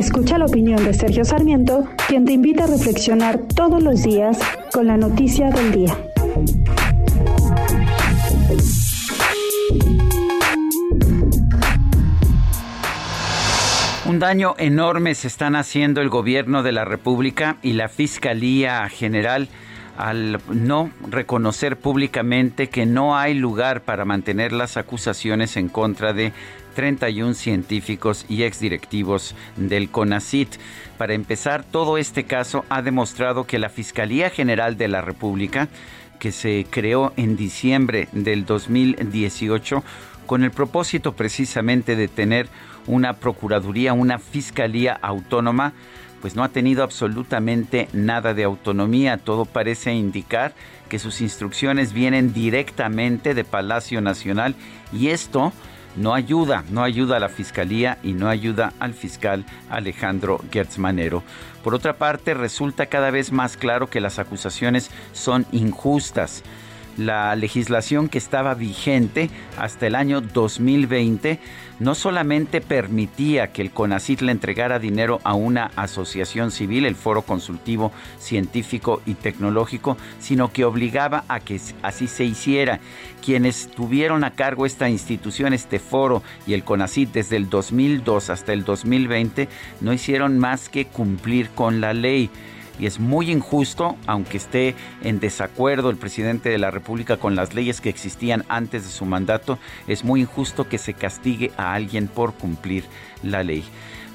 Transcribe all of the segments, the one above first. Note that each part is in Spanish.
Escucha la opinión de Sergio Sarmiento, quien te invita a reflexionar todos los días con la noticia del día. Un daño enorme se están haciendo el gobierno de la República y la Fiscalía General al no reconocer públicamente que no hay lugar para mantener las acusaciones en contra de 31 científicos y exdirectivos del CONACIT. Para empezar, todo este caso ha demostrado que la Fiscalía General de la República, que se creó en diciembre del 2018, con el propósito precisamente de tener una Procuraduría, una Fiscalía autónoma, pues no ha tenido absolutamente nada de autonomía. Todo parece indicar que sus instrucciones vienen directamente de Palacio Nacional y esto no ayuda, no ayuda a la fiscalía y no ayuda al fiscal Alejandro Gertzmanero. Por otra parte, resulta cada vez más claro que las acusaciones son injustas la legislación que estaba vigente hasta el año 2020 no solamente permitía que el CONACIT le entregara dinero a una asociación civil, el Foro Consultivo Científico y Tecnológico, sino que obligaba a que así se hiciera. Quienes tuvieron a cargo esta institución, este foro y el CONACIT desde el 2002 hasta el 2020 no hicieron más que cumplir con la ley y es muy injusto, aunque esté en desacuerdo el presidente de la República con las leyes que existían antes de su mandato, es muy injusto que se castigue a alguien por cumplir la ley.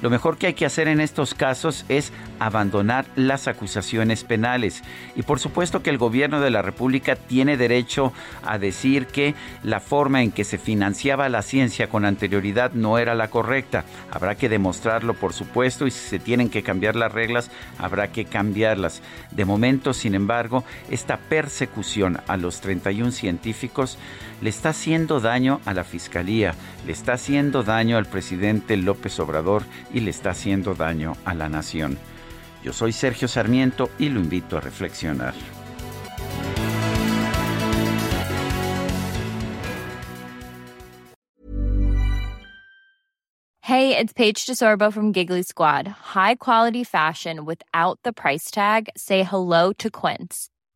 Lo mejor que hay que hacer en estos casos es abandonar las acusaciones penales. Y por supuesto que el gobierno de la República tiene derecho a decir que la forma en que se financiaba la ciencia con anterioridad no era la correcta. Habrá que demostrarlo, por supuesto, y si se tienen que cambiar las reglas, habrá que cambiarlas. De momento, sin embargo, esta persecución a los 31 científicos le está haciendo daño a la Fiscalía, le está haciendo daño al presidente López Obrador y le está haciendo daño a la nación. Yo soy Sergio Sarmiento y lo invito a reflexionar. Hey, it's Paige DeSorbo from Giggly Squad. High quality fashion without the price tag. Say hello to Quince.